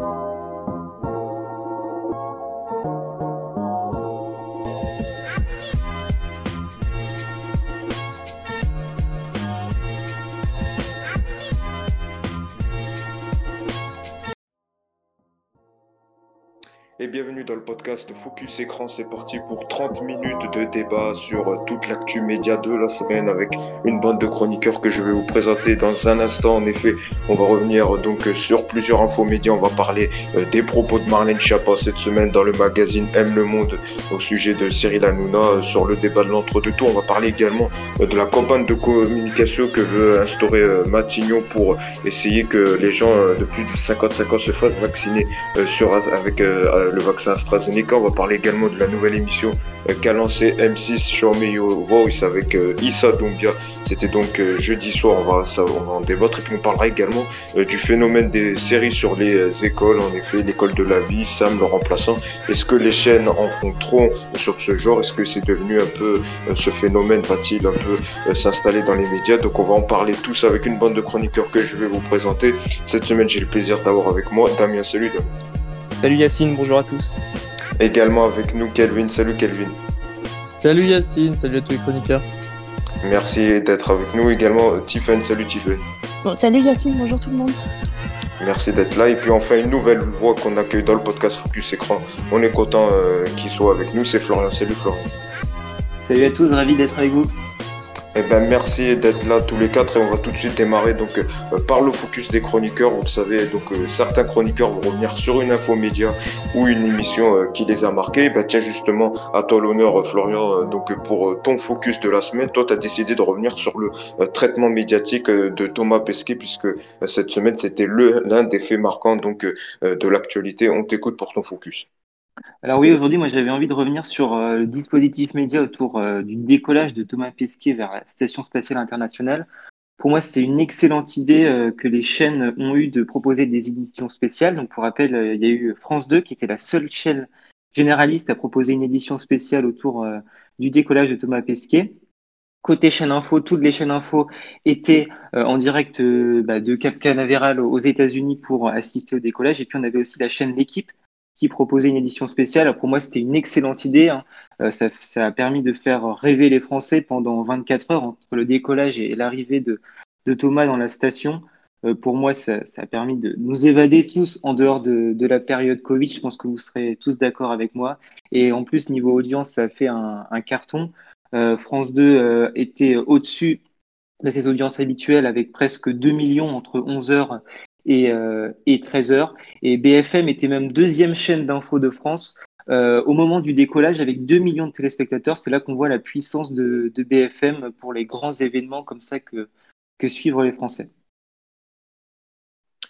et bienvenue dans le podcast Focus Écran. C'est parti pour 30 minutes de débat sur euh, toute l'actu média de la semaine avec une bande de chroniqueurs que je vais vous présenter dans un instant. En effet, on va revenir euh, donc euh, sur plusieurs infos médias. On va parler des propos de Marlène Schiappa cette semaine dans le magazine Aime le Monde au sujet de Cyril Hanouna sur le débat de l'entre-deux tours. On va parler également de la campagne de communication que veut instaurer Matignon pour essayer que les gens de plus de 55 ans se fassent vacciner sur, avec le vaccin AstraZeneca. On va parler également de la nouvelle émission euh, qu'a lancé M6 Show Me Your Voice avec euh, Issa Doumbia. C'était donc euh, jeudi soir, on va, ça, on va en débattre. Et puis on parlera également du phénomène des séries sur les écoles. En effet, l'école de la vie, Sam le remplaçant. Est-ce que les chaînes en font trop sur ce genre? Est-ce que c'est devenu un peu, ce phénomène va-t-il un peu s'installer dans les médias? Donc on va en parler tous avec une bande de chroniqueurs que je vais vous présenter. Cette semaine, j'ai le plaisir d'avoir avec moi Damien. Salut. Salut Yacine, bonjour à tous. Également avec nous Kelvin. Salut Kelvin. Salut Yacine, salut à tous les chroniqueurs. Merci d'être avec nous également Tiffen. Salut Tiffen. Bon, salut Yacine, bonjour tout le monde. Merci d'être là. Et puis enfin, une nouvelle voix qu'on accueille dans le podcast Focus Écran. On est content euh, qu'il soit avec nous. C'est Florian. Salut Florian. Salut à tous, ravi d'être avec vous. Eh ben, merci d'être là tous les quatre et on va tout de suite démarrer donc euh, par le focus des chroniqueurs. Vous savez, donc euh, certains chroniqueurs vont revenir sur une info média ou une émission euh, qui les a marqués. Ben, tiens justement à toi l'honneur Florian donc pour ton focus de la semaine. Toi tu as décidé de revenir sur le traitement médiatique de Thomas Pesquet puisque cette semaine c'était l'un des faits marquants donc de l'actualité. On t'écoute pour ton focus. Alors oui, aujourd'hui, moi j'avais envie de revenir sur euh, le dispositif média autour euh, du décollage de Thomas Pesquet vers la Station spatiale internationale. Pour moi, c'est une excellente idée euh, que les chaînes ont eu de proposer des éditions spéciales. Donc pour rappel, il y a eu France 2 qui était la seule chaîne généraliste à proposer une édition spéciale autour du décollage de Thomas Pesquet. Côté chaîne info, toutes les chaînes info étaient en direct bah, de Cap Canaveral aux États-Unis pour assister au décollage. Et puis on avait aussi la chaîne L'équipe qui proposait une édition spéciale. Pour moi, c'était une excellente idée. Hein. Euh, ça, a permis de faire rêver les Français pendant 24 heures entre le décollage et l'arrivée de, Thomas dans la station. Euh, pour moi, ça, a permis de nous évader tous en dehors de, la période Covid. Je pense que vous serez tous d'accord avec moi. Et en plus, niveau audience, ça a fait un, carton. Euh, France 2 était au-dessus de ses audiences habituelles avec presque 2 millions entre 11h et, euh, et 13h. Et BFM était même deuxième chaîne d'info de France euh, au moment du décollage avec 2 millions de téléspectateurs. C'est là qu'on voit la puissance de, de, BFM pour les grands événements comme ça que, que suivent les Français.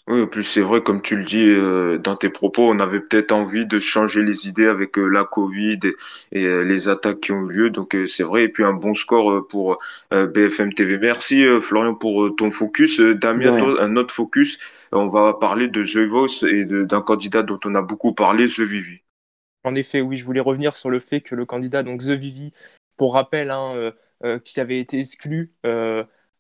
Oui, en plus c'est vrai, comme tu le dis euh, dans tes propos, on avait peut-être envie de changer les idées avec euh, la Covid et, les attaques qui ont eu lieu. Donc c'est vrai, et puis un bon score pour BFM TV. Merci Florian pour ton focus. Damien, un autre focus, on va parler de Voice et d'un candidat dont on a beaucoup parlé, The Vivi. En effet, oui, je voulais revenir sur le fait que le candidat, donc The Vivi, pour rappel, hein, qui avait été exclu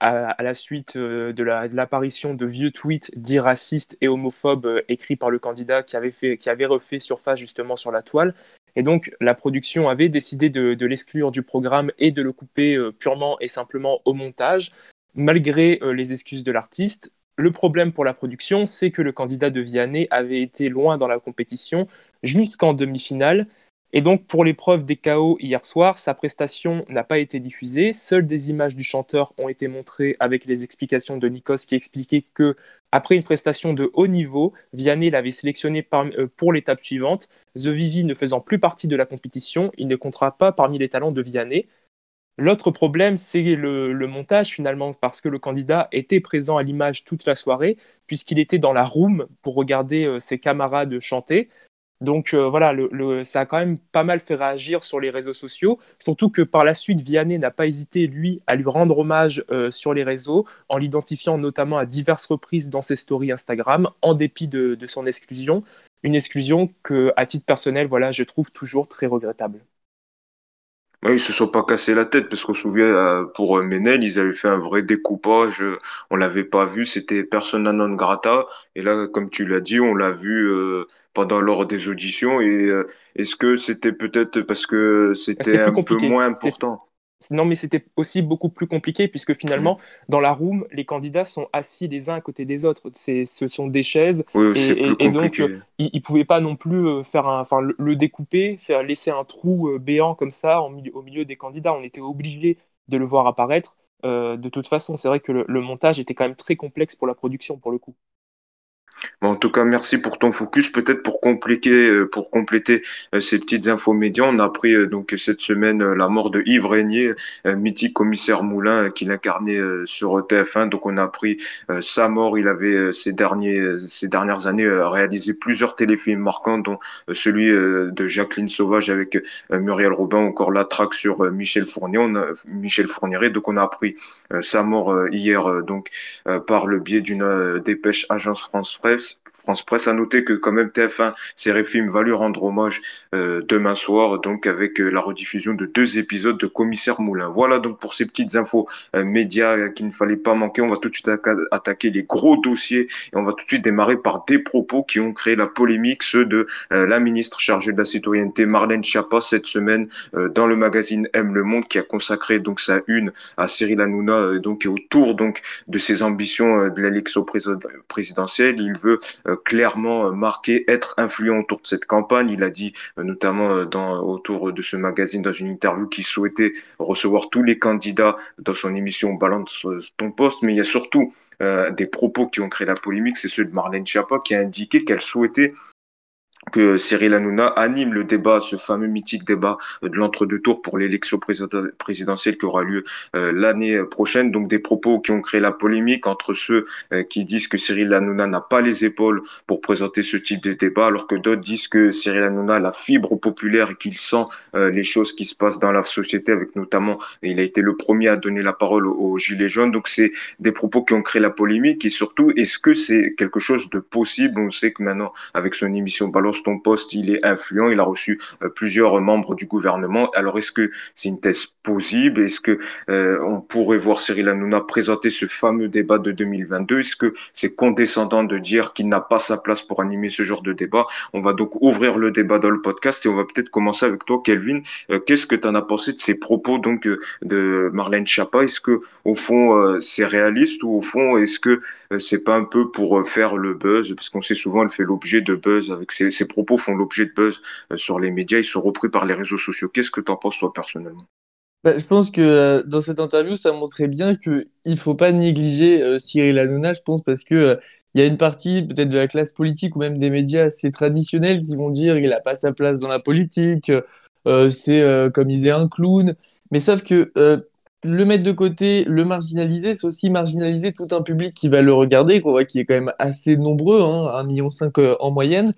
à, la suite euh, de l'apparition de, vieux tweets dits racistes et homophobes euh, écrits par le candidat qui avait, fait, refait surface justement sur la toile. Et donc, la production avait décidé de, l'exclure du programme et de le couper euh, purement et simplement au montage, malgré les excuses de l'artiste. Le problème pour la production, c'est que le candidat de Vianney avait été loin dans la compétition jusqu'en demi-finale et donc, pour l'épreuve des KO hier soir, sa prestation n'a pas été diffusée. Seules des images du chanteur ont été montrées avec les explications de Nikos qui expliquait que, après une prestation de haut niveau, Vianney l'avait sélectionné euh, pour l'étape suivante. The Vivi ne faisant plus partie de la compétition, il ne comptera pas parmi les talents de Vianney. L'autre problème, c'est le, montage finalement, parce que le candidat était présent à l'image toute la soirée, puisqu'il était dans la room pour regarder euh, ses camarades chanter. Donc euh, voilà, ça a quand même pas mal fait réagir sur les réseaux sociaux, surtout que par la suite, Vianney n'a pas hésité, lui, à lui rendre hommage euh, sur les réseaux, en l'identifiant notamment à diverses reprises dans ses stories Instagram, en dépit de, son exclusion. Une exclusion que, à titre personnel, voilà, je trouve toujours très regrettable. Ouais, ils se sont pas cassé la tête parce qu'on se souvient euh, pour euh, Menel, ils avaient fait un vrai découpage. euh, On l'avait pas vu, c'était persona non grata. Et là, comme tu l'as dit, on l'a vu euh, pendant lors des auditions. Et euh, est-ce que c'était peut-être parce que c'était C'était plus un peu compliqué. moins C'était important? Non, mais c'était aussi beaucoup plus compliqué puisque finalement, dans la room, les candidats sont assis les uns à côté des autres. C'est, ce sont des chaises Oui, et, donc euh, ils, ils pouvaient pas non plus euh, faire un, enfin le, le découper, faire laisser un trou euh, béant comme ça en au milieu des candidats. On était obligé de le voir apparaître. Euh, de toute façon, c'est vrai que le, le montage était quand même très complexe pour la production pour le coup. En tout cas, merci pour ton focus. Peut-être pour compléter, euh, pour compléter euh, ces petites infos médias, on a appris euh, donc cette semaine la mort de Yves Régnier, mythique commissaire Moulin qu'il incarnait sur TF1. Donc on a appris sa mort. Il avait ces derniers, ces dernières années réalisé plusieurs téléfilms marquants, dont celui de Jacqueline Sauvage avec Muriel Robin, encore La Traque sur Michel Fournier. Fourniret. Donc on a appris sa mort hier, donc par le biais d'une dépêche Agence France Presse. France Presse a noté que quand même TF1 Séréfilm va lui rendre hommage euh, demain soir, donc avec euh, la rediffusion de deux épisodes de Commissaire Moulin. Voilà donc pour ces petites infos euh, médias qu'il ne fallait pas manquer. On va tout de suite atta- attaquer les gros dossiers et on va tout de suite démarrer par des propos qui ont créé la polémique, ceux de la ministre chargée de la citoyenneté Marlène Schiappa cette semaine dans le magazine M Le Monde qui a consacré donc sa une à Cyril Hanouna donc et autour donc de ses ambitions de l'élection présid- présidentielle. Il veut euh, clairement euh, marqué être influent autour de cette campagne. Il a dit euh, notamment dans, autour de ce magazine dans une interview qu'il souhaitait recevoir tous les candidats dans son émission Balance ton poste, mais il y a surtout des propos qui ont créé la polémique, c'est ceux de Marlène Schiappa qui a indiqué qu'elle souhaitait que Cyril Hanouna anime le débat, ce fameux mythique débat de l'entre-deux tours pour l'élection président- présidentielle qui aura lieu euh, l'année prochaine. Donc des propos qui ont créé la polémique entre ceux euh, qui disent que Cyril Hanouna n'a pas les épaules pour présenter ce type de débat, alors que d'autres disent que Cyril Hanouna a la fibre populaire et qu'il sent euh, les choses qui se passent dans la société, avec notamment, il a été le premier à donner la parole aux Gilets jaunes. Donc c'est des propos qui ont créé la polémique et surtout, est-ce que c'est quelque chose de possible? On sait que maintenant, avec son émission Balance ton poste, il est influent, il a reçu euh, plusieurs membres du gouvernement. Alors est-ce que c'est une thèse possible Est-ce que euh, on pourrait voir Cyril Hanouna présenter ce fameux débat de 2022 Est-ce que c'est condescendant de dire qu'il n'a pas sa place pour animer ce genre de débat? On va donc ouvrir le débat dans le podcast et on va peut-être commencer avec toi, Kelvin. Euh, Qu'est-ce que tu en as pensé de ces propos donc de Marlène Schiappa? Est-ce que au fond c'est réaliste ou au fond est-ce que c'est pas un peu pour euh, faire le buzz Parce qu'on sait souvent elle fait l'objet de buzz avec ses, propos font l'objet de buzz euh, sur les médias, ils sont repris par les réseaux sociaux. Qu'est-ce que tu en penses toi personnellement? Bah, je pense que euh, dans cette interview, ça montrait bien qu'il ne faut pas négliger euh, Cyril Hanouna, je pense, parce que euh, il y a une partie peut-être de la classe politique ou même des médias assez traditionnels qui vont dire qu'il n'a pas sa place dans la politique, euh, c'est euh, comme il disait un clown. Mais sauf que euh, le mettre de côté, le marginaliser, c'est aussi marginaliser tout un public qui va le regarder, qu'on voit qui est quand même assez nombreux, hein, 1,5 million euh, en moyenne,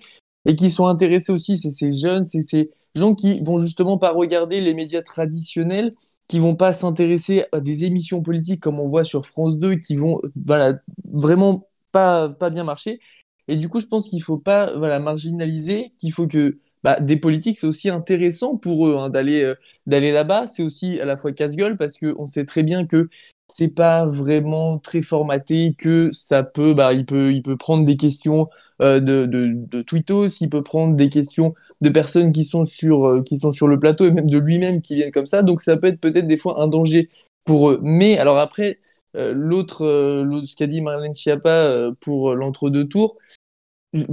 et qui sont intéressés aussi, c'est ces jeunes, c'est ces gens qui vont justement pas regarder les médias traditionnels, qui vont pas s'intéresser à des émissions politiques comme on voit sur France 2, qui vont voilà, vraiment pas, pas bien marcher. Et du coup, je pense qu'il faut pas voilà, marginaliser, qu'il faut que bah, des politiques, c'est aussi intéressant pour eux hein, d'aller euh, d'aller là-bas. C'est aussi à la fois casse-gueule parce qu'on sait très bien que c'est pas vraiment très formaté, que ça peut, bah, il peut, il peut prendre des questions euh, de, de, de tweetos, il peut prendre des questions de personnes qui sont sur, euh, qui sont sur le plateau et même de lui-même qui viennent comme ça. Donc ça peut être peut-être des fois un danger pour eux. Mais alors après, l'autre, ce qu'a dit Marlène Schiappa pour l'entre-deux tours,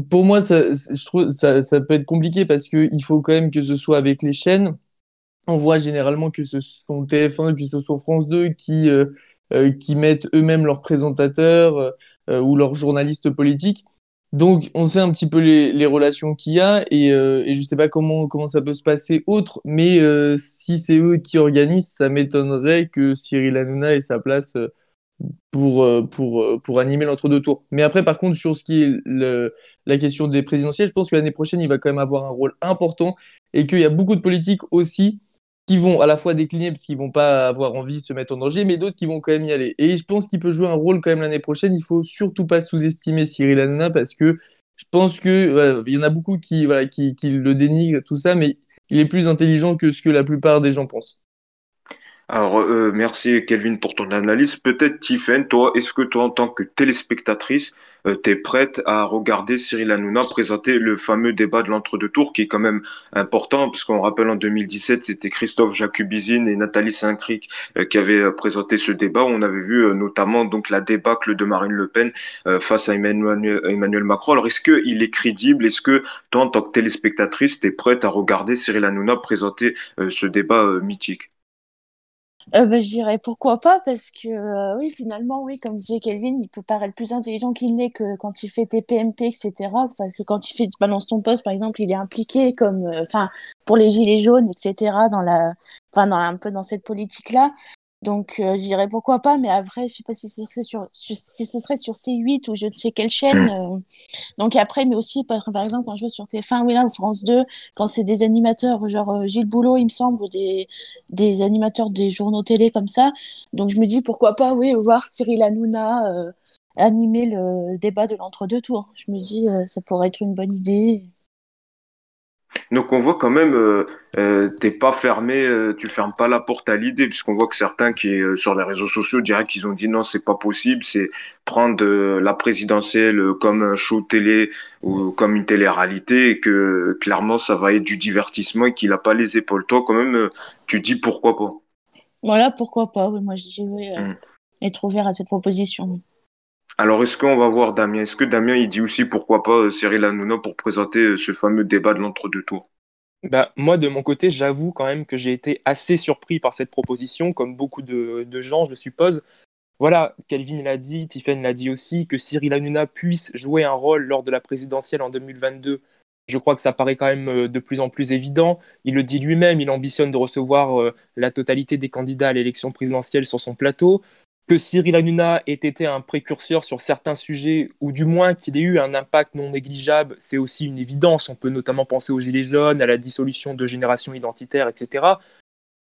pour moi, ça, je trouve ça, ça peut être compliqué parce qu'il faut quand même que ce soit avec les chaînes. On voit généralement que ce sont TF1 que ce sont France 2 qui, euh, euh, qui mettent eux-mêmes leurs présentateurs euh, ou leurs journalistes politiques. Donc, on sait un petit peu les, les relations qu'il y a et, et je sais pas comment, comment ça peut se passer autre, mais si c'est eux qui organisent, ça m'étonnerait que Cyril Hanouna ait sa place pour, euh, pour, euh, pour animer l'entre-deux tours. Mais après, par contre, sur ce qui est la question des présidentielles, je pense que l'année prochaine, il va quand même avoir un rôle important et qu'il y a beaucoup de politiques aussi qui vont à la fois décliner parce qu'ils vont pas avoir envie de se mettre en danger, mais d'autres qui vont quand même y aller. Et je pense qu'il peut jouer un rôle quand même l'année prochaine. Il faut surtout pas sous-estimer Cyril Hanouna parce que je pense que voilà, il y en a beaucoup qui le dénigrent, tout ça, mais il est plus intelligent que ce que la plupart des gens pensent. Alors, euh, merci Kelvin pour ton analyse. Peut-être Tiffen, toi, est-ce que toi, en tant que téléspectatrice, euh, prête à regarder Cyril Hanouna présenter le fameux débat de l'entre-deux tours, qui est quand même important, parce qu'on rappelle en 2017, c'était Christophe Jacubizine et Nathalie Saint-Cric euh, qui avaient euh, présenté ce débat. On avait vu euh, notamment donc la débâcle de Marine Le Pen euh, face à Emmanuel, Macron. Alors, est-ce qu'il est crédible? Est-ce que toi, en tant que téléspectatrice, tu es prête à regarder Cyril Hanouna présenter ce débat mythique? Euh, bah, je dirais pourquoi pas, parce que euh, oui, finalement, oui, comme disait Kelvin, il peut paraître plus intelligent qu'il n'est que quand il fait TPMP, etc. Parce que quand il fait Balance ton poste, par exemple, il est impliqué comme, euh, enfin, pour les gilets jaunes, etc. Dans la, enfin, dans un peu dans cette politique-là. Donc, euh, je dirais pourquoi pas, mais après, je sais pas si ce serait sur, sur- si ce serait sur C8 ou je ne sais quelle chaîne. euh. Donc après, mais aussi, par, par exemple, quand je vois sur TF1, oui, là, ou France 2, quand c'est des animateurs, genre euh, Gilles Boulot, il me semble, ou des, des animateurs des journaux télé comme ça. Donc je me dis, pourquoi pas, oui, voir Cyril Hanouna euh, animer le débat de l'entre-deux tours. Je me dis, euh, ça pourrait être une bonne idée. Donc on voit quand même, euh, euh, t'es pas fermé, euh, tu fermes pas la porte à l'idée, puisqu'on voit que certains qui sur les réseaux sociaux diraient qu'ils ont dit non, c'est pas possible, c'est prendre la présidentielle comme un show télé ou comme une télé-réalité, et que clairement ça va être du divertissement et qu'il a pas les épaules. Toi quand même, tu dis pourquoi pas? Voilà, pourquoi pas, oui, moi je dis, oui, Mm. être ouvert à cette proposition. Alors est-ce qu'on va voir Damien? Est-ce que Damien il dit aussi pourquoi pas euh, Cyril Hanouna pour présenter euh, ce fameux débat de l'entre-deux tours? Bah, moi, de mon côté, j'avoue quand même que j'ai été assez surpris par cette proposition, comme beaucoup de, gens, je le suppose. Voilà, Kelvin l'a dit, Tiffen l'a dit aussi, que Cyril Hanouna puisse jouer un rôle lors de la présidentielle en 2022. Je crois que ça paraît quand même euh, de plus en plus évident. Il le dit lui-même, il ambitionne de recevoir la totalité des candidats à l'élection présidentielle sur son plateau. Que Cyril Hanouna ait été un précurseur sur certains sujets, ou du moins qu'il ait eu un impact non négligeable, c'est aussi une évidence. On peut notamment penser aux Gilets jaunes, à la dissolution de générations identitaires, etc.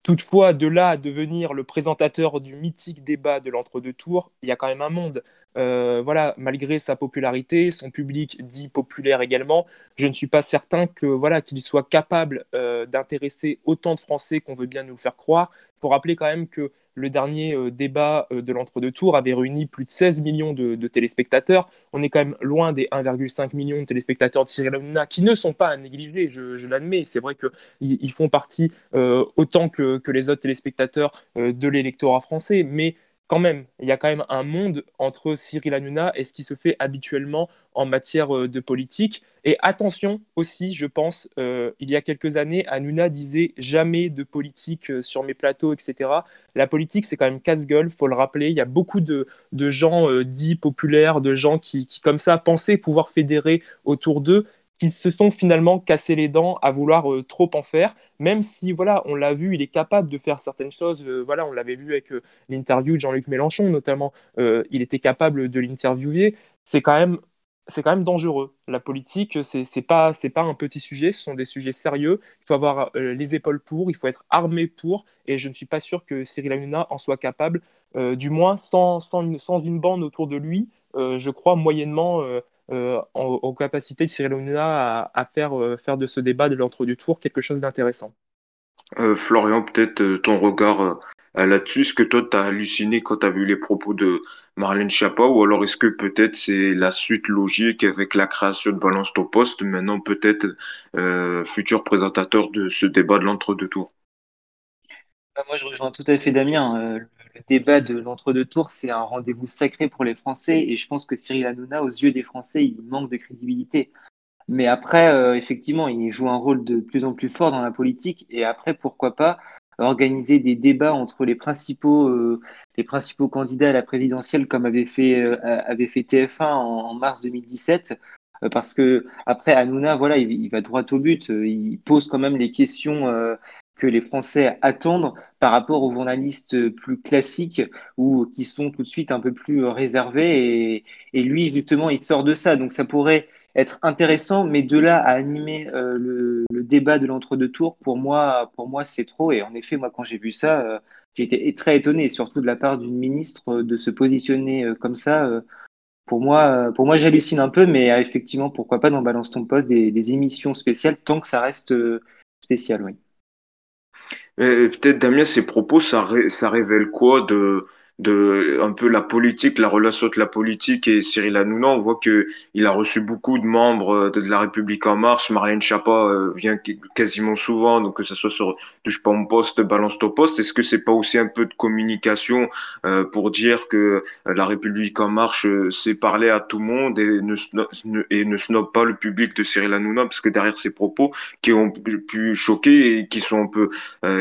Toutefois, de là à devenir le présentateur du mythique débat de l'entre-deux tours, il y a quand même un monde. Euh, voilà, malgré sa popularité, son public dit populaire également, je ne suis pas certain que voilà qu'il soit capable euh, d'intéresser autant de Français qu'on veut bien nous faire croire. Il faut rappeler quand même que le dernier euh, débat euh, de l'entre-deux tours avait réuni plus de 16 millions de, téléspectateurs. On est quand même loin des 1,5 million de téléspectateurs de Cyril Hanouna qui ne sont pas à négliger, je, l'admets. C'est vrai qu'ils ils font partie euh, autant que, les autres téléspectateurs de l'électorat français, mais quand même, il y a quand même un monde entre Cyril Hanouna et ce qui se fait habituellement en matière euh, de politique. Et attention aussi, je pense, euh, il y a quelques années, Hanouna disait jamais de politique euh, sur mes plateaux, etc. La politique, c'est quand même casse-gueule, faut le rappeler. Il y a beaucoup de, de gens dits populaires, de gens qui, comme ça, pensaient pouvoir fédérer autour d'eux qu'ils se sont finalement cassés les dents à vouloir euh, trop en faire, même si, voilà, on l'a vu, il est capable de faire certaines choses. euh, voilà, on l'avait vu avec euh, l'interview de Jean-Luc Mélenchon, notamment. Il était capable de l'interviewer. C'est quand même c'est quand même dangereux. La politique, c'est c'est pas pas un petit sujet, ce sont des sujets sérieux. Il faut avoir les épaules pour, il faut être armé pour, et je ne suis pas sûr que Cyril Hanouna en soit capable, du moins sans, sans, une, sans une bande autour de lui. je crois moyennement euh, en- aux capacités de Cyril Hanouna à, à faire, euh, faire de ce débat de l'entre-deux tours quelque chose d'intéressant. Euh, Florian, peut-être euh, ton regard là-dessus. Est-ce que toi, t'as halluciné quand t'as vu les propos de Marlène Schiappa? Ou alors est-ce que peut-être c'est la suite logique avec la création de Balance ton poste, maintenant peut-être euh, futur présentateur de ce débat de l'entre-deux tours? Bah, Moi, je rejoins tout à fait Damien. Débat de l'entre-deux tours, c'est un rendez-vous sacré pour les Français et je pense que Cyril Hanouna, aux yeux des Français, il manque de crédibilité. Mais après, euh, effectivement, il joue un rôle de plus en plus fort dans la politique. Et après, pourquoi pas organiser des débats entre les principaux, euh, les principaux candidats à la présidentielle, comme avait fait, euh, avait fait TF1 en, mars 2017. Euh, parce que après, Hanouna, voilà, il, va droit au but. Il pose quand même les questions que les Français attendent par rapport aux journalistes plus classiques ou qui sont tout de suite un peu plus réservés. Et, lui, justement, il sort de ça. Donc ça pourrait être intéressant, mais de là à animer euh, le, débat de l'entre-deux tours, pour moi, pour moi, c'est trop. Et en effet, moi, quand j'ai vu ça, euh, j'ai été très étonné, surtout de la part d'une ministre, euh, de se positionner euh, comme ça. pour moi, pour moi, j'hallucine un peu, mais effectivement, pourquoi pas dans Balance ton poste des, des émissions spéciales tant que ça reste spéciale, oui. Peut-être Damien, ces propos, ça, ça révèle quoi de, de un peu la politique, la relation entre la politique et Cyril Hanouna. On voit que il a reçu beaucoup de membres de, la République en marche. Marianne Chapa euh, vient quasiment souvent, donc que ce soit sur touche pas mon poste, balance ton poste. Est-ce que c'est pas aussi un peu de communication euh, pour dire que euh, la République en marche sait parler à tout le monde et ne, et ne snob pas le public de Cyril Hanouna? Parce que derrière ces propos qui ont pu choquer et qui sont un peu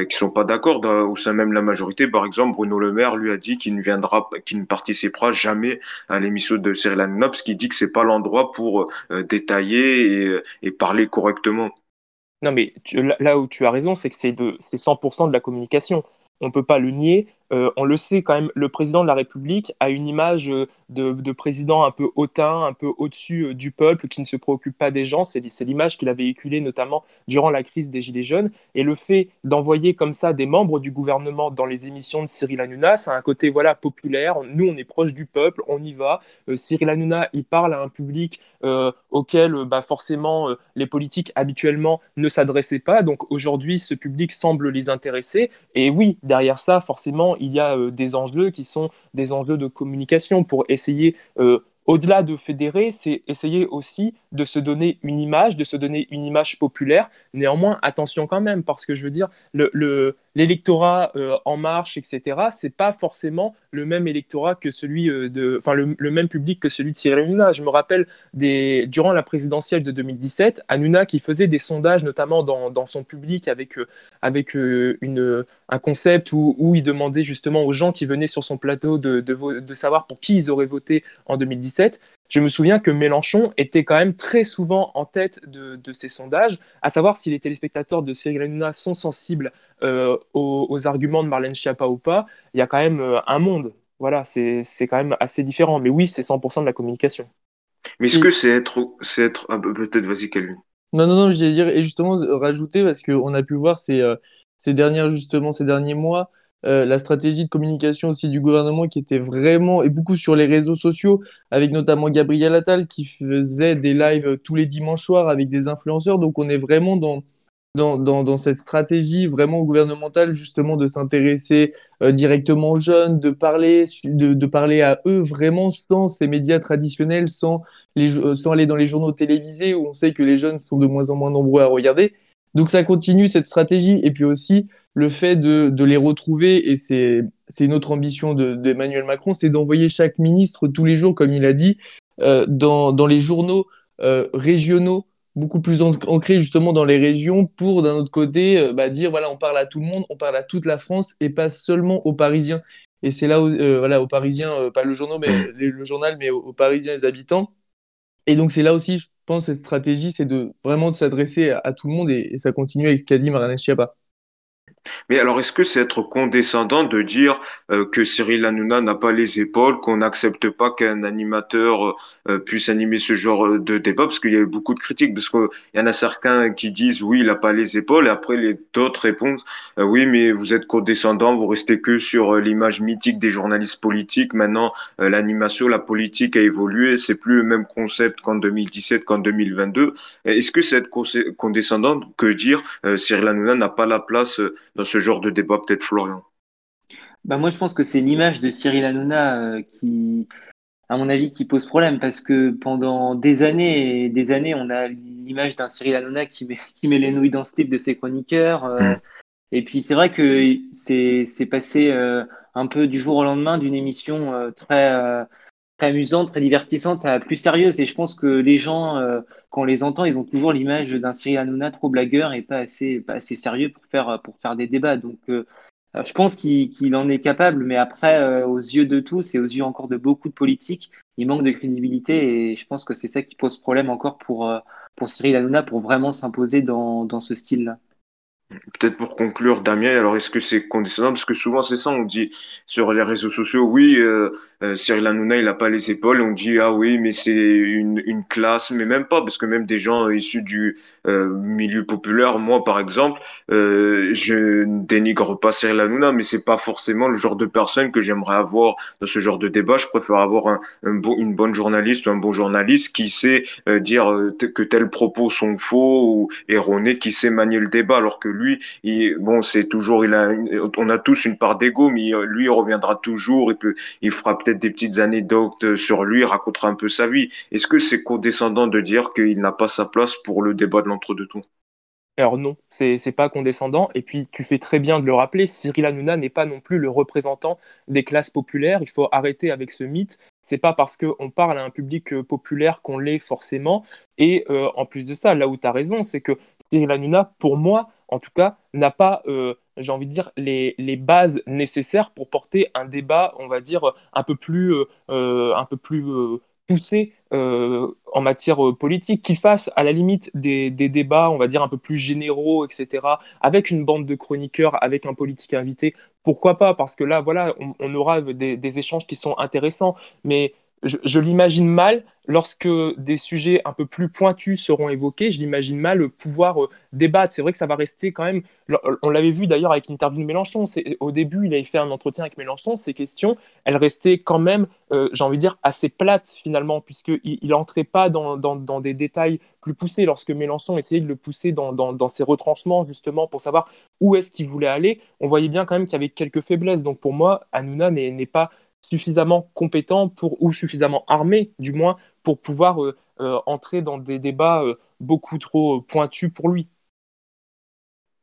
qui sont pas d'accord au sein même de la majorité. Par exemple, Bruno Le Maire lui a dit qu'il qui ne ne participera jamais à l'émission de Cyril Hanouna parce qu'il dit que c'est pas l'endroit pour euh, détailler et, parler correctement. Non, mais là où tu as raison, c'est que c'est 100% de la communication. On peut pas le nier. Euh, on le sait quand même, le président de la République a une image euh, de, président un peu hautain, un peu au-dessus euh, du peuple, qui ne se préoccupe pas des gens. C'est l'image qu'il a véhiculée notamment durant la crise des Gilets jaunes. Et le fait d'envoyer comme ça des membres du gouvernement dans les émissions de Cyril Hanouna, ça a un côté voilà populaire. Nous, on est proche du peuple, on y va. Cyril Hanouna, il parle à un public auquel bah, forcément les politiques habituellement ne s'adressaient pas. Donc aujourd'hui, ce public semble les intéresser. Et oui, derrière ça, forcément, il y a euh, des enjeux qui sont des enjeux de communication. Pour essayer euh, au-delà de fédérer, c'est essayer aussi de se donner une image, de se donner une image populaire. Néanmoins, attention quand même, parce que je veux dire, l'électorat le, euh, En Marche, etc., c'est pas forcément le même électorat que celui euh, de, enfin le, même public que celui de Cyril Hanouna. Je me rappelle des, durant la présidentielle de 2017, Hanouna qui faisait des sondages, notamment dans, dans son public, avec, euh, avec une, un concept où, où, il demandait justement aux gens qui venaient sur son plateau de, de savoir pour qui ils auraient voté en 2017 je me souviens que Mélenchon était quand même très souvent en tête de, ces sondages, à savoir si les téléspectateurs de Cyril Hanouna sont sensibles euh, aux, arguments de Marlène Schiappa ou pas. Il y a quand même euh, un monde. Voilà, c'est quand même assez différent. Mais oui, c'est 100% de la communication. Mais est-ce que c'est être, c'est être... Ah, bah, peut-être, vas-y, Calvin. Non, non, non, j'allais dire, et justement, rajouter, parce qu'on a pu voir ces, euh, ces dernières, justement, ces derniers mois, euh, la stratégie de communication aussi du gouvernement qui était vraiment, et beaucoup sur les réseaux sociaux, avec notamment Gabriel Attal qui faisait des lives tous les dimanches soirs avec des influenceurs. Donc on est vraiment dans, dans, dans, cette stratégie vraiment gouvernementale justement de s'intéresser euh, directement aux jeunes, de parler, de, parler à eux vraiment sans ces médias traditionnels, euh, sans aller dans les journaux télévisés où on sait que les jeunes sont de moins en moins nombreux à regarder. Donc ça continue cette stratégie. Et puis aussi, le fait de, les retrouver, et c'est une autre ambition d'Emmanuel Macron, c'est d'envoyer chaque ministre tous les jours, comme il a dit, euh, dans, dans, les journaux euh, régionaux, beaucoup plus ancrés justement dans les régions, pour d'un autre côté euh, bah, dire, voilà, on parle à tout le monde, on parle à toute la France, et pas seulement aux Parisiens. Et c'est là, voilà, aux Parisiens, pas le, journal, mais, le journal, mais aux, Parisiens et les habitants. Et donc c'est là aussi, je pense, cette stratégie, c'est de vraiment de s'adresser à, tout le monde, et, ça continue avec Kadim Chiapa. Mais alors, est-ce que c'est être condescendant de dire euh, que Cyril Hanouna n'a pas les épaules, qu'on n'accepte pas qu'un animateur euh, puisse animer ce genre de débat? Parce qu'il y a eu beaucoup de critiques, parce qu'il y en a certains qui disent oui, il n'a pas les épaules, et après les d'autres répondent euh, oui, mais vous êtes condescendant, vous restez que sur l'image mythique des journalistes politiques. Maintenant, l'animation, la politique a évolué, c'est plus le même concept qu'en 2017, qu'en 2022. Est-ce que c'est être condescendant que dire Cyril Hanouna n'a pas la place dans ce genre de débat, peut-être Florian? Bah Moi, je pense que c'est l'image de Cyril Hanouna euh, qui, à mon avis, qui pose problème parce que pendant des années et des années, on a l'image d'un Cyril Hanouna qui met, qui met les nouilles dans ce type de ses chroniqueurs. Euh, mm. Et puis, c'est vrai que c'est passé euh, un peu du jour au lendemain d'une émission très très amusante, très divertissante, plus sérieuse. Et je pense que les gens, euh, quand on les entend, ils ont toujours l'image d'un Cyril Hanouna trop blagueur et pas assez, pas assez sérieux pour faire, pour faire des débats. Donc, euh, je pense qu'il en est capable, mais après, euh, aux yeux de tous et aux yeux encore de beaucoup de politiques, il manque de crédibilité. Et je pense que c'est ça qui pose problème encore pour, pour Cyril Hanouna pour vraiment s'imposer dans, dans ce style-là. Peut-être pour conclure, Damien, alors est-ce que c'est conditionnel? Parce que souvent c'est ça, on dit sur les réseaux sociaux, oui, euh, euh, Cyril Hanouna, il n'a pas les épaules, on dit, ah oui, mais c'est une, une classe, mais même pas, parce que même des gens issus du euh, milieu populaire, moi par exemple, euh, je ne dénigre pas Cyril Hanouna, mais c'est pas forcément le genre de personne que j'aimerais avoir dans ce genre de débat. Je préfère avoir un, un bon, une bonne journaliste ou un bon journaliste qui sait euh, dire que tels propos sont faux ou erronés, qui sait manier le débat, alors que lui, bon, c'est toujours, on a tous une part d'ego, mais lui, reviendra toujours, il peut, il fera peut-être des petites anecdotes sur lui, racontera un peu sa vie. Est-ce que c'est condescendant de dire qu'il n'a pas sa place pour le débat de l'entre-deux-tours? Alors non, c'est c'est pas condescendant. Et puis tu fais très bien de le rappeler, Cyril Hanouna n'est pas non plus le représentant des classes populaires. Il faut arrêter avec ce mythe. C'est pas parce qu'on parle à un public euh, populaire qu'on l'est forcément. Et euh, en plus de ça, là où tu as raison, c'est que Cyril Hanouna, pour moi, en tout cas, n'a pas, euh, j'ai envie de dire, les, les bases nécessaires pour porter un débat, on va dire, un peu plus, euh, euh, un peu plus poussé en matière politique, qu'il fasse à la limite des, des débats, on va dire, un peu plus généraux, etc., avec une bande de chroniqueurs, avec un politique invité. Pourquoi pas? Parce que là, voilà, on, on aura des, des échanges qui sont intéressants, mais je, l'imagine mal lorsque des sujets un peu plus pointus seront évoqués, je l'imagine mal pouvoir euh, débattre. C'est vrai que ça va rester quand même. On l'avait vu d'ailleurs avec l'interview de Mélenchon. Au début, il avait fait un entretien avec Mélenchon. Ces questions, elles restaient quand même, euh, j'ai envie de dire, assez plates finalement, puisqu'il n'entrait pas dans, des détails plus poussés. Lorsque Mélenchon essayait de le pousser dans, dans, dans ses retranchements, justement, pour savoir où est-ce qu'il voulait aller, on voyait bien quand même qu'il y avait quelques faiblesses. Donc pour moi, Hanouna n'est pas suffisamment compétent pour, ou suffisamment armé, du moins, pour pouvoir euh, euh, entrer dans des débats euh, beaucoup trop pointus pour lui.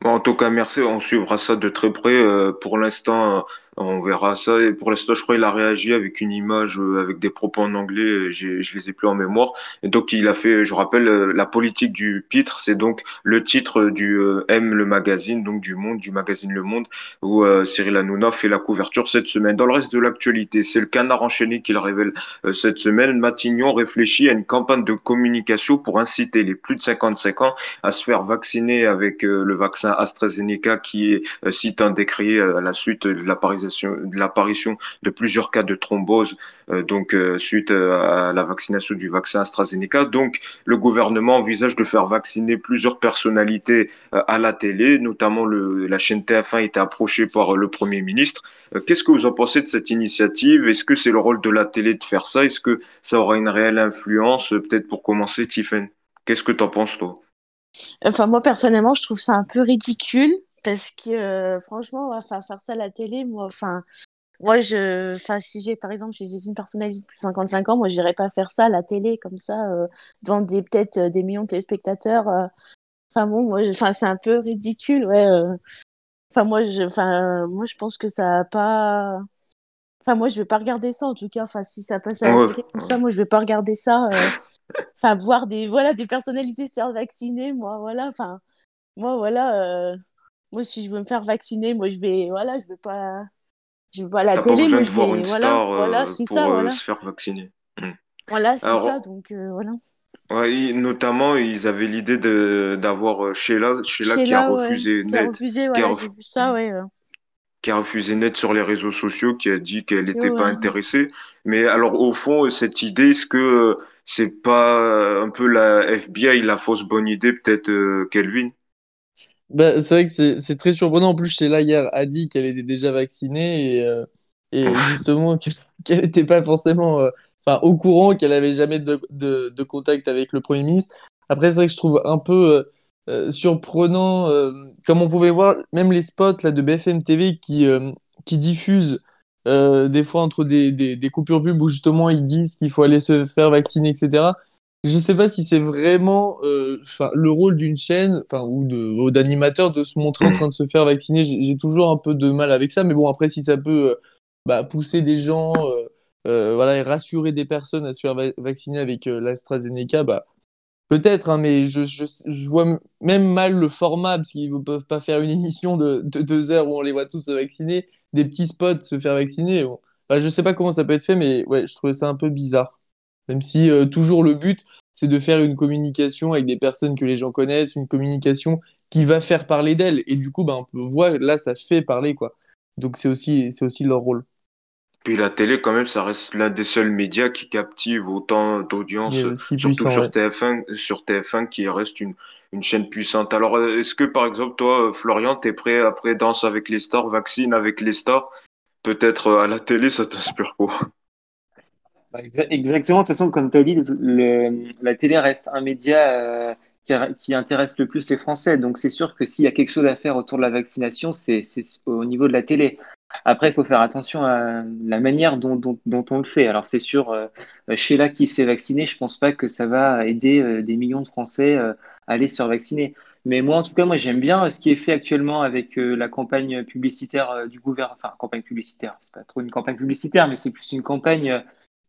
En tout cas, merci. On suivra ça de très près. Pour l'instant, on verra ça. Et pour l'instant, je crois qu'il a réagi avec une image, euh, avec des propos en anglais. je les ai plus en mémoire. Et donc, il a fait, je rappelle, euh, la politique du pitre. C'est donc le titre du euh, M, le magazine, donc du Monde, du magazine Le Monde, où Cyril Hanouna fait la couverture cette semaine. Dans le reste de l'actualité, c'est le canard enchaîné qu'il révèle cette semaine. Matignon réfléchit à une campagne de communication pour inciter les plus de 55 ans à se faire vacciner avec le vaccin AstraZeneca qui est si tant décrié à la suite de l'apparition de l'apparition de plusieurs cas de thrombose euh, donc euh, suite euh, à la vaccination du vaccin AstraZeneca. Donc le gouvernement envisage de faire vacciner plusieurs personnalités à la télé, notamment la chaîne TF1 était approchée par le Premier ministre. Qu'est-ce que vous en pensez de cette initiative? Est-ce que c'est le rôle de la télé de faire ça? Est-ce que ça aura une réelle influence? Peut-être pour commencer, Tiffen? Qu'est-ce que t'en penses, toi? Enfin, moi, personnellement, je trouve ça un peu ridicule parce que, euh, franchement, ouais, faire ça à la télé, moi, enfin, moi, je, enfin, si j'ai, par exemple, si j'ai une personnalité de plus de 55 ans, moi, j'irais pas faire ça à la télé comme ça, euh, devant des, peut-être euh, des millions de téléspectateurs. Enfin, bon, moi, enfin, c'est un peu ridicule, ouais. Enfin, moi, je, enfin, moi, je pense que ça a pas. Enfin, moi, je vais pas regarder ça, en tout cas. Enfin, si ça passe à la Ouais, télé comme ça, moi, je vais pas regarder ça. euh. Enfin, voir des, voilà, des personnalités se faire vacciner, moi, voilà. Enfin, moi, voilà. euh, Moi, si je veux me faire vacciner, moi, je vais, voilà, je vais pas, je vais pas à la télé, de je vais, une voilà, star voilà, euh, c'est pour ça, euh, voilà. se faire vacciner. Hmm. Voilà, c'est ça, donc, euh, voilà. ouais, notamment, ils avaient l'idée de d'avoir euh, Sheila, Sheila qui a Sheila, ouais, refusé qui a net, refusé, qui a, ouais, j'ai ref- vu ça, ouais. qui a refusé net sur les réseaux sociaux, qui a dit qu'elle n'était pas intéressée. Mais alors, au fond, cette idée, est-ce que c'est pas un peu la FBI, la fausse bonne idée, peut-être, euh, Kelvin? Bah, c'est vrai que c'est très surprenant. En plus, Sheila hier a dit qu'elle était déjà vaccinée et, euh, et justement que- qu'elle n'était pas forcément euh, enfin, au courant qu'elle avait jamais de, de, de contact avec le Premier ministre. Après, c'est vrai que je trouve un peu euh, surprenant, comme on pouvait voir, même les spots là, de BFM TV qui, qui diffusent des fois entre des, des, des coupures pub où justement ils disent qu'il faut aller se faire vacciner, etc. Je sais pas si c'est vraiment euh, enfin, le rôle d'une chaîne enfin, ou d'animateur de se montrer en train de se faire vacciner. J'ai toujours un peu de mal avec ça, mais bon, après, si ça peut euh, bah, pousser des gens euh, voilà, et rassurer des personnes à se faire va- vacciner avec l'AstraZeneca, bah, peut-être, hein, mais je, vois même mal le format, parce qu'ils ne peuvent pas faire une émission de, de deux heures où on les voit tous se vacciner, des petits spots se faire vacciner. Bon. Bah, je sais pas comment ça peut être fait, mais ouais, je trouvais ça un peu bizarre. Même si euh, toujours le but, c'est de faire une communication avec des personnes que les gens connaissent, une communication qui va faire parler d'elle. Et du coup, bah, on peut voir, là, ça fait parler, quoi. Donc c'est aussi, c'est aussi leur rôle. Puis la télé, quand même, ça reste l'un des seuls médias qui captive autant d'audience, surtout puissant, sur ouais. TF1, sur TF1 qui reste une, une chaîne puissante. Alors, euh, est-ce que, par exemple, toi, Florian, t'es prêt après Danse avec les stars, Vaccine avec les stars? Peut-être euh, à la télé, ça t'inspire quoi? Bah, exa- Exactement, de toute façon, comme tu as dit, la télé reste un média euh, qui, intéresse le plus les Français. Donc, c'est sûr que s'il y a quelque chose à faire autour de la vaccination, c'est au niveau de la télé. Après, il faut faire attention à la manière dont, on le fait. Alors, c'est sûr, euh, Sheila qui se fait vacciner, je pense pas que ça va aider euh, des millions de Français euh, à aller se faire vacciner. Mais moi, en tout cas, moi, j'aime bien euh, ce qui est fait actuellement avec euh, la campagne publicitaire euh, du gouvernement. Enfin, campagne publicitaire, c'est pas trop une campagne publicitaire, mais c'est plus une campagne.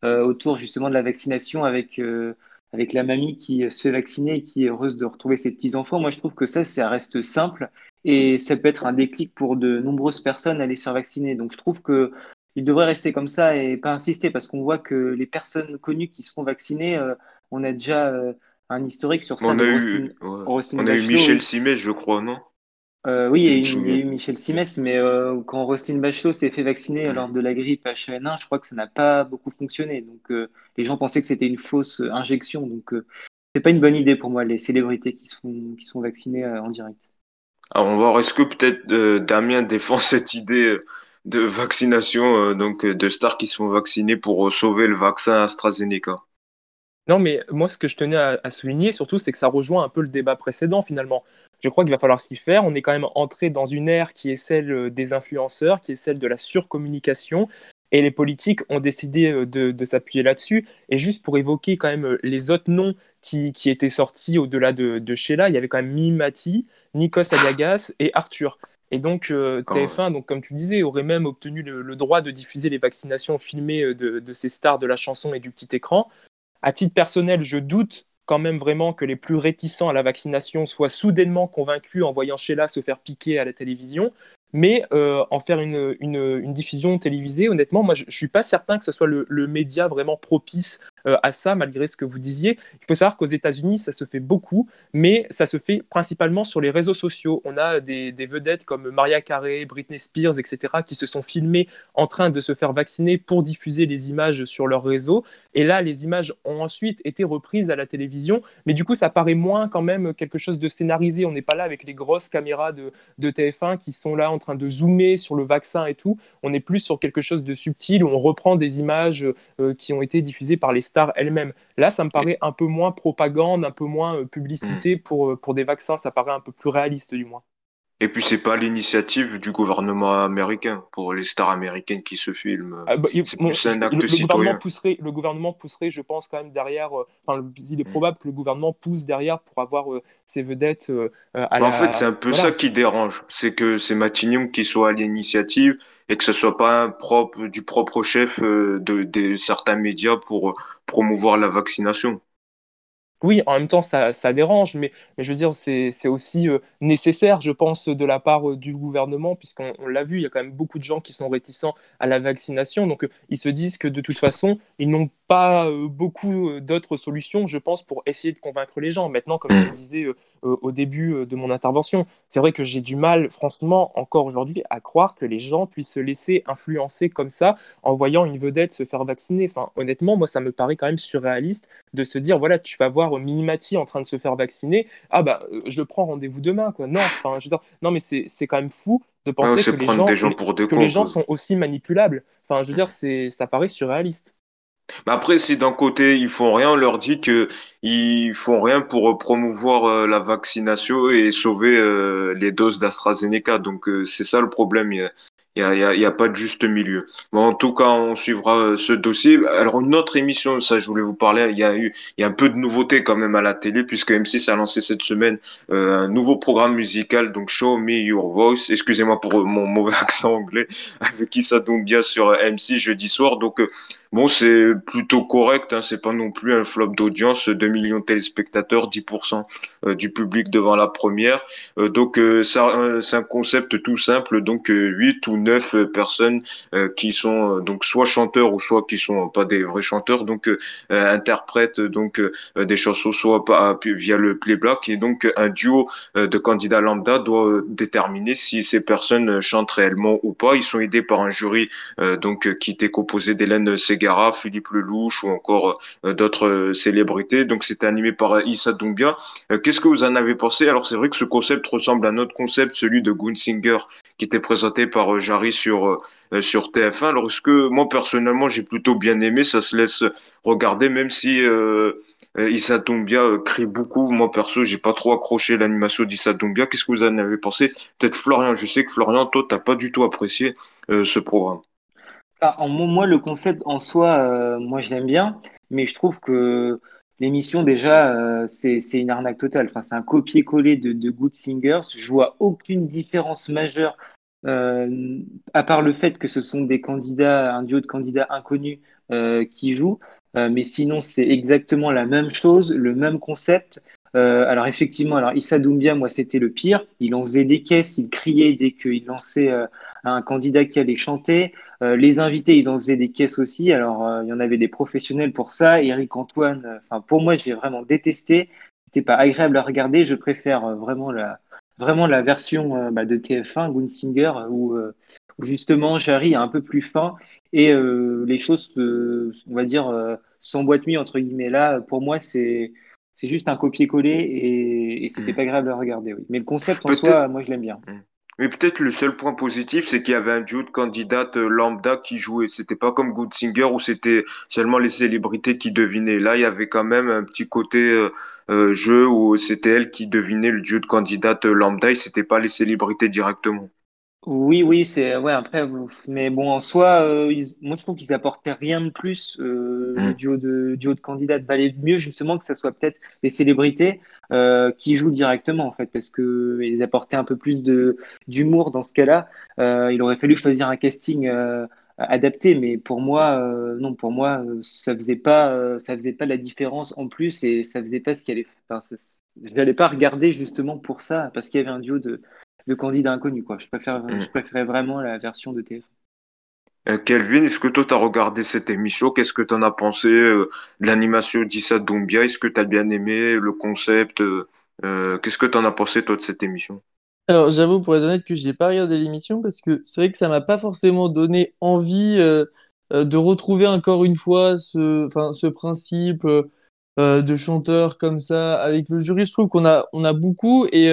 Euh, autour justement de la vaccination avec, euh, avec la mamie qui se fait vacciner et qui est heureuse de retrouver ses petits-enfants. Moi, je trouve que ça, ça reste simple et ça peut être un déclic pour de nombreuses personnes à aller se faire vacciner. Donc, je trouve que il devrait rester comme ça et pas insister parce qu'on voit que les personnes connues qui se font vacciner, euh, on a déjà euh, un historique sur ça. On a eu, ouais. On a eu Michel. Simès, je crois, non? Euh, oui, il y, a eu, il y a souviens. eu Michel Simès, mais euh, quand Roselyne Bachelot s'est fait vacciner lors de la grippe H1N1, je crois que ça n'a pas beaucoup fonctionné. Donc, euh, les gens pensaient que c'était une fausse injection. Donc, c'est pas une bonne idée pour moi, les célébrités qui sont, qui sont vaccinées en direct. Alors, on va voir, est-ce que peut-être Damien défend cette idée de vaccination, donc de stars qui se font vacciner pour sauver le vaccin AstraZeneca? Non, mais moi, ce que je tenais à, à souligner, surtout, c'est que ça rejoint un peu le débat précédent, finalement. Je crois qu'il va falloir s'y faire. On est quand même entré dans une ère qui est celle euh, des influenceurs, qui est celle de la surcommunication. Et les politiques ont décidé euh, de, de s'appuyer là-dessus. Et juste pour évoquer quand même euh, les autres noms qui, qui étaient sortis au-delà de, de Sheila, il y avait quand même Mimati, Nikos Aliagas et Arthur. Et donc euh, Ah ouais. TF1, donc, comme tu disais, aurait même obtenu le, le droit de diffuser les vaccinations filmées de, de ces stars de la chanson et du petit écran. À titre personnel, je doute quand même vraiment que les plus réticents à la vaccination soient soudainement convaincus en voyant Sheila se faire piquer à la télévision. Mais euh, en faire une, une, diffusion télévisée, honnêtement, moi, je ne suis pas certain que ce soit le, média vraiment propice euh, à ça, malgré ce que vous disiez. Il faut savoir qu'aux États-Unis, ça se fait beaucoup, mais ça se fait principalement sur les réseaux sociaux. On a des, des vedettes comme Maria Carey, Britney Spears, etc., qui se sont filmées en train de se faire vacciner pour diffuser les images sur leur réseau. Et là, les images ont ensuite été reprises à la télévision, mais du coup, ça paraît moins quand même quelque chose de scénarisé. On n'est pas là avec les grosses caméras de, de TF1 qui sont là en train de zoomer sur le vaccin et tout. On est plus sur quelque chose de subtil où on reprend des images euh, qui ont été diffusées par les stars elles-mêmes. Là, ça me paraît un peu moins propagande, un peu moins euh, publicité pour, euh, pour des vaccins. Ça paraît un peu plus réaliste, du moins. Et puis, c'est pas l'initiative du gouvernement américain pour les stars américaines qui se filment. Ah, bah, C'est bon, plus un acte le, le citoyen. gouvernement pousserait, le gouvernement pousserait, je pense, quand même derrière. euh, Enfin, il est Mm. probable que le gouvernement pousse derrière pour avoir euh, ces vedettes euh, euh, à En la. fait, c'est un peu voilà. ça qui dérange. C'est que c'est Matignon qui soit à l'initiative et que ce soit pas un propre, du propre chef euh, de, de certains médias pour promouvoir la vaccination. Oui, en même temps, ça, dérange, mais, je veux dire, c'est aussi euh, nécessaire, je pense, de la part euh, du gouvernement, puisqu'on on l'a vu, il y a quand même beaucoup de gens qui sont réticents à la vaccination, donc euh, ils se disent que de toute façon, ils n'ont pas euh, beaucoup euh, d'autres solutions, je pense, pour essayer de convaincre les gens. Maintenant, comme je le disais euh, au début de mon intervention, c'est vrai que j'ai du mal, franchement, encore aujourd'hui, à croire que les gens puissent se laisser influencer comme ça en voyant une vedette se faire vacciner. Enfin, honnêtement, moi, ça me paraît quand même surréaliste de se dire voilà tu vas voir Minimati en train de se faire vacciner. Ah bah je prends rendez-vous demain quoi. Non enfin je veux dire, non mais c'est quand même fou de Ah, penser que les gens des gens les- pour des que les gens sont aussi manipulables. Enfin je veux dire ça paraît surréaliste Mais après, si d'un côté ils font rien, on leur dit que ils font rien pour euh, promouvoir euh, la vaccination et sauver euh, les doses d'AstraZeneca. Donc c'est ça le problème. Il y a, y a, pas de juste milieu. Bon, en tout cas, on suivra euh, ce dossier. Alors une autre émission, ça je voulais vous parler. Il y a eu, y a un peu de nouveauté quand même à la télé puisque M6 a lancé cette semaine euh, un nouveau programme musical, donc Show Me Your Voice. Excusez-moi pour euh, mon mauvais accent anglais avec Issa Doumbia sur euh, M6 jeudi soir. Donc Bon, c'est plutôt correct, hein, c'est pas non plus un flop d'audience, 2 millions de téléspectateurs, 10% euh, du public devant la première. Donc, ça, c'est un concept tout simple, donc euh, 8 ou neuf personnes qui sont donc soit chanteurs ou soit qui sont pas des vrais chanteurs, donc interprètent donc des chansons soit pas via le playback et donc un duo de candidats lambda doit déterminer si ces personnes chantent réellement ou pas. Ils sont aidés par un jury donc qui était composé d'Hélène Ségara, Philippe Lelouch ou encore d'autres célébrités. Donc c'était animé par Issa Doumbia. Qu'est-ce que vous en avez pensé? Alors c'est vrai que ce concept ressemble à notre concept, celui de Gunsinger, qui était présenté par euh, Sur, euh, sur TF1. Alors, ce que moi, personnellement, j'ai plutôt bien aimé, ça se laisse regarder, même si euh, Issa Doumbia crie beaucoup. Moi, perso, j'ai pas trop accroché l'animation d'Issa Doumbia. Qu'est-ce que vous en avez pensé? Peut-être Florian, je sais que Florian, toi, t'as pas du tout apprécié ce programme. Ah, en, moi, le concept en soi, moi, je l'aime bien, mais je trouve que L'émission, déjà, euh, c'est une arnaque totale. Enfin, c'est un copier-coller de, de, Good Singers. Je vois aucune différence majeure, euh, à part le fait que ce sont des candidats, un duo de candidats inconnus euh, qui jouent. mais sinon, c'est exactement la même chose, le même concept. alors effectivement, alors Issa Doumbia, moi, c'était le pire. Il en faisait des caisses, il criait dès qu'il lançait un candidat qui allait chanter. Euh, les invités, ils en faisaient des caisses aussi. Alors, euh, il y en avait des professionnels pour ça. Eric Antoine, euh, enfin, pour moi, j'ai vraiment détesté. C'était pas agréable à regarder. Je préfère vraiment la, vraiment la version bah, de TF1, Gunsinger, où, où, justement Jarry est un peu plus fin et les choses, on va dire, s'emboîtent mieux entre guillemets. Là, pour moi, c'est c'est juste un copier-coller et, et c'était mmh. pas agréable à regarder. Oui. Mais le concept en soi, moi, je l'aime bien. Mais peut-être le seul point positif, c'est qu'il y avait un duo de candidates euh, lambda qui jouait. C'était pas comme Good Singer où c'était seulement les célébrités qui devinaient. Là, il y avait quand même un petit côté euh, euh jeu où c'était elle qui devinait le duo de candidates lambda et c'était pas les célébrités directement. Oui, oui, c'est ouais. Après, mais bon, en soi, euh, moi je trouve qu'ils apportaient rien de plus. Euh, Le mm. duo de duo de candidats valait mieux justement que ce soit peut-être les célébrités euh, qui jouent directement en fait, parce que ils apportaient un peu plus de d'humour dans ce cas-là. Euh, il aurait fallu choisir un casting euh, adapté, mais pour moi, euh, non, pour moi, ça faisait pas, ça faisait pas la différence en plus et ça faisait pas ce qu'il allait. Enfin, je n'allais pas regarder justement pour ça, parce qu'il y avait un duo de de candidat inconnu. Quoi. Je, préfère, mm. je préférais vraiment la version de TF. Euh, Kelvin, est-ce que toi, tu as regardé cette émission? Qu'est-ce que tu en as pensé euh, de l'animation d'Issa Doumbia? Est-ce que tu as bien aimé le concept euh, Qu'est-ce que tu en as pensé, toi, de cette émission? Alors, j'avoue, pour être honnête, que j'ai pas regardé l'émission parce que c'est vrai que ça m'a pas forcément donné envie de retrouver encore une fois ce, ce principe de chanteur comme ça avec le jury. Je trouve qu'on a, on a beaucoup et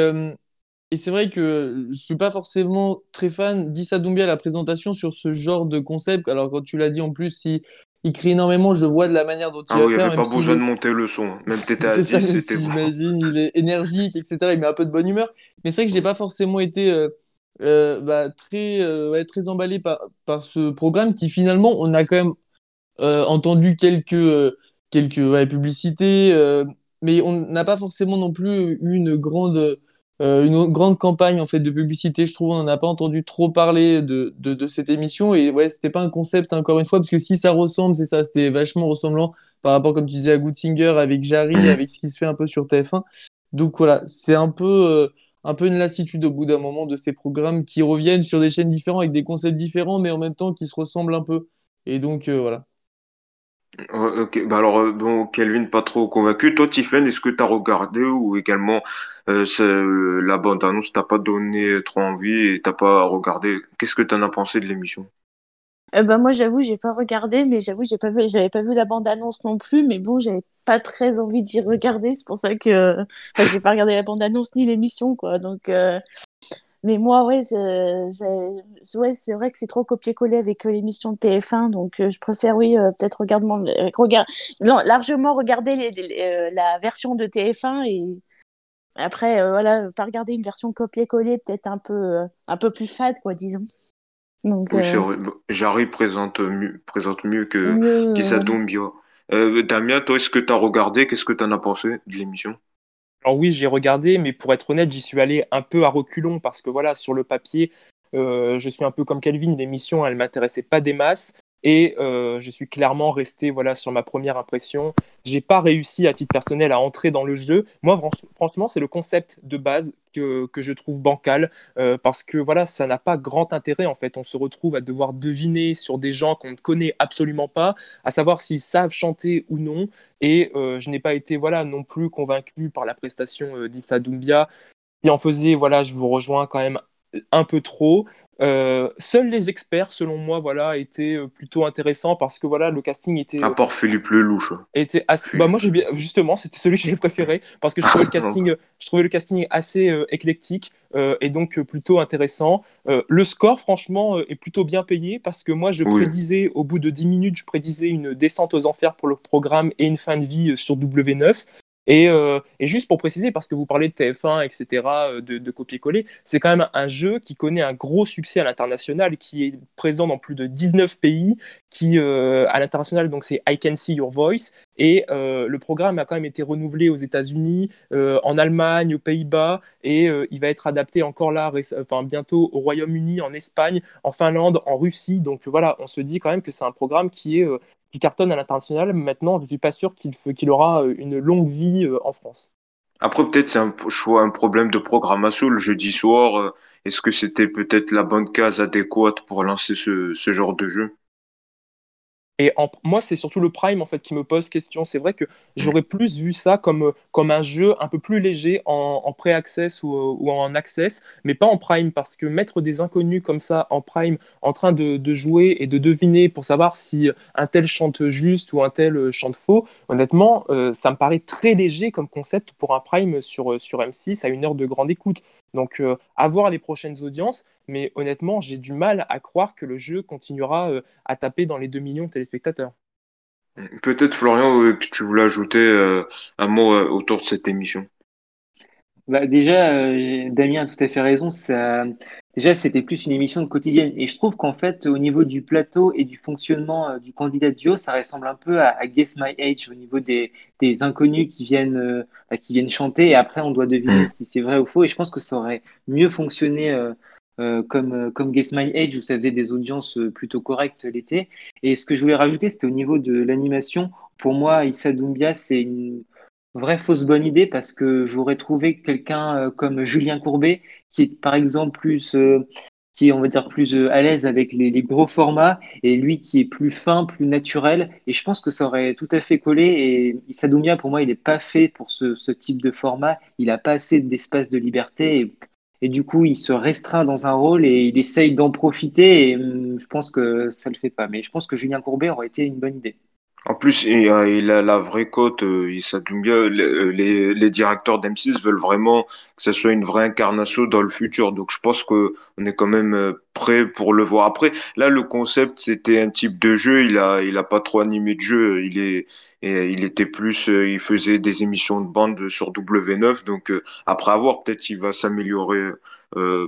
et c'est vrai que je suis pas forcément très fan d'Issa Doumbia la présentation sur ce genre de concept. Alors quand tu l'as dit en plus, il crie énormément, je le vois de la manière dont il ah va oui, faire. Il n'y avait pas besoin de monter le son. Même si t'étais à 10, c'était J'imagine, il est énergique, etc. Il met un peu de bonne humeur. Mais c'est vrai que j'ai pas forcément été euh, euh, bah, très, euh, très emballé par, par ce programme qui finalement, on a quand même entendu quelques, quelques publicités, mais on n'a pas forcément non plus une grande euh, une grande campagne en fait de publicité. Je trouve on n'en a pas entendu trop parler de, de, cette émission et ouais, c'était pas un concept encore une fois parce que si ça ressemble, c'est ça, c'était vachement ressemblant par rapport comme tu disais à Good Singer avec Jarry, mm. avec ce qui se fait un peu sur TF1. Donc voilà, c'est un peu euh, un peu une lassitude au bout d'un moment de ces programmes qui reviennent sur des chaînes différentes avec des concepts différents mais en même temps qui se ressemblent un peu. Et donc euh, voilà. Ok, bah alors, bon, Kelvin, pas trop convaincu. Toi, Tiffen, est-ce que tu as regardé ou également euh, euh, la bande-annonce t'a pas donné trop envie et t'as pas regardé. Qu'est-ce que tu en as pensé de l'émission? Euh, bah, moi j'avoue j'ai pas regardé mais j'avoue j'ai pas vu j'avais pas vu la bande annonce non plus mais bon j'avais pas très envie d'y regarder. C'est pour ça que enfin, j'ai pas regardé la bande annonce ni l'émission quoi. Donc euh, mais moi ouais ouais c'est vrai que c'est trop copier coller avec l'émission de TF1 donc je préfère oui peut-être regarder regard... largement regarder la version de TF1 et après, euh, voilà, pas regarder une version copier-coller, peut-être un peu, euh, un peu plus fade, quoi, disons. Donc, oui, euh... Jarry présente mieux, présente mieux que Kissa Doumbia. Euh, Damien, toi, est-ce que tu as regardé? Qu'est-ce que tu en as pensé de l'émission? Alors oui, j'ai regardé, mais pour être honnête, j'y suis allé un peu à reculons parce que voilà, sur le papier, je suis un peu comme Kelvin, l'émission, elle m'intéressait pas des masses. Et euh, je suis clairement resté voilà sur ma première impression. J'ai pas réussi à titre personnel à entrer dans le jeu. Moi, franchement, c'est le concept de base que, que je trouve bancal euh, parce que voilà, ça n'a pas grand intérêt en fait. On se retrouve à devoir deviner sur des gens qu'on ne connaît absolument pas, à savoir s'ils savent chanter ou non. Et euh, je n'ai pas été voilà non plus convaincu par la prestation d'Issa Doumbia qui en faisait voilà, je vous rejoins quand même un peu trop. Euh, seuls les experts, selon moi, voilà, étaient euh, plutôt intéressants parce que voilà, le casting était. À part Philippe Lelouch. Était assez... Bah moi, j'ai bien, justement, c'était celui que j'ai préféré parce que je trouvais le casting, je trouvais le casting assez euh, éclectique et donc plutôt intéressant. le score, franchement, est plutôt bien payé parce que moi, je prédisais au bout de 10 minutes, je prédisais une descente aux enfers pour le programme et une fin de vie sur W9. Euh, et, juste pour préciser, parce que vous parlez de TF1, etc., euh, de, copier-coller, c'est quand même un jeu qui connaît un gros succès à l'international, qui est présent dans plus de 19 pays, qui euh, à l'international, donc c'est I Can See Your Voice, et le programme a quand même été renouvelé aux États-Unis, en Allemagne, aux Pays-Bas, et il va être adapté encore là, enfin bientôt au Royaume-Uni, en Espagne, en Finlande, en Russie. Donc voilà, on se dit quand même que c'est un programme qui est qui cartonne à l'international. Maintenant, je ne suis pas sûr qu'il aura euh, une longue vie euh, en France. Après, peut-être c'est un choix, un problème de programmation le jeudi soir. Euh, est-ce que c'était peut-être la bonne case adéquate pour lancer ce, ce genre de jeu? Et moi, c'est surtout le Prime en fait qui me pose question. C'est vrai que j'aurais plus vu ça comme, comme un jeu un peu plus léger en, pré-access ou, ou, en access, mais pas en Prime, parce que mettre des inconnus comme ça en Prime, en train de, jouer et de deviner pour savoir si un tel chante juste ou un tel chante faux, honnêtement, euh, ça me paraît très léger comme concept pour un Prime sur, sur M6 à une heure de grande écoute. Donc, euh, à voir les prochaines audiences, mais honnêtement, j'ai du mal à croire que le jeu continuera euh, à taper dans les 2 millions de téléspectateurs. Peut-être, Florian, euh, que tu voulais ajouter un mot autour de cette émission. Bah déjà, Damien a tout à fait raison. Ça, Déjà, c'était plus une émission de quotidienne. Et je trouve qu'en fait, au niveau du plateau et du fonctionnement euh, du candidat duo, ça ressemble un peu à, Guess My Age au niveau des, des inconnus qui viennent, euh, bah, qui viennent chanter. Et après, on doit deviner mm. si c'est vrai ou faux. Et je pense que ça aurait mieux fonctionné euh, comme, comme Guess My Age, où ça faisait des audiences plutôt correctes l'été. Et ce que je voulais rajouter, c'était au niveau de l'animation. Pour moi, Issa Doumbia, c'est une vraie fausse bonne idée parce que j'aurais trouvé quelqu'un comme Julien Courbet qui est par exemple plus euh, qui on va dire, plus euh, à l'aise avec les, gros formats, et lui qui est plus fin, plus naturel. Et je pense que ça aurait tout à fait collé. Et Isadoumia, pour moi, il n'est pas fait pour ce, type de format. Il n'a pas assez d'espace de liberté. Et, du coup, il se restreint dans un rôle et il essaye d'en profiter. Et hum, je pense que ça le fait pas. Mais je pense que Julien Courbet aurait été une bonne idée. En plus, il a, a la vraie cote, euh, il s'adoume bien. Les, les, directeurs d'M6 veulent vraiment que ce soit une vraie incarnation dans le futur. Donc, je pense qu'on est quand même euh, prêt pour le voir. Après, là, le concept, c'était un type de jeu. Il a, il a pas trop animé de jeu. Il est, il était plus, euh, il faisait des émissions de bande sur W9. Donc, après avoir, peut-être il va s'améliorer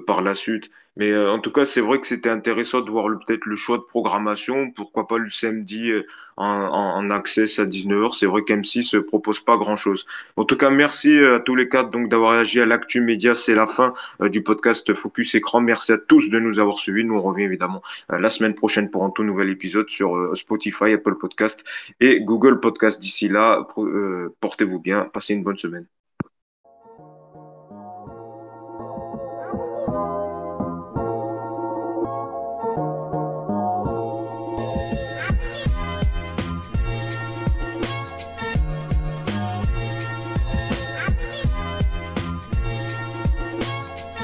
par la suite. Mais euh, en tout cas, c'est vrai que c'était intéressant de voir peut-être le choix de programmation. Pourquoi pas le samedi euh, en, en, access à 19h. C'est vrai qu'M6 ne propose pas grand-chose. En tout cas, merci euh, à tous les quatre donc d'avoir réagi à l'actu média. C'est la fin du podcast Focus Écran. Merci à tous de nous avoir suivis. Nous, on revient évidemment la semaine prochaine pour un tout nouvel épisode sur Spotify, Apple Podcast et Google Podcast. D'ici là, portez-vous bien. Passez une bonne semaine.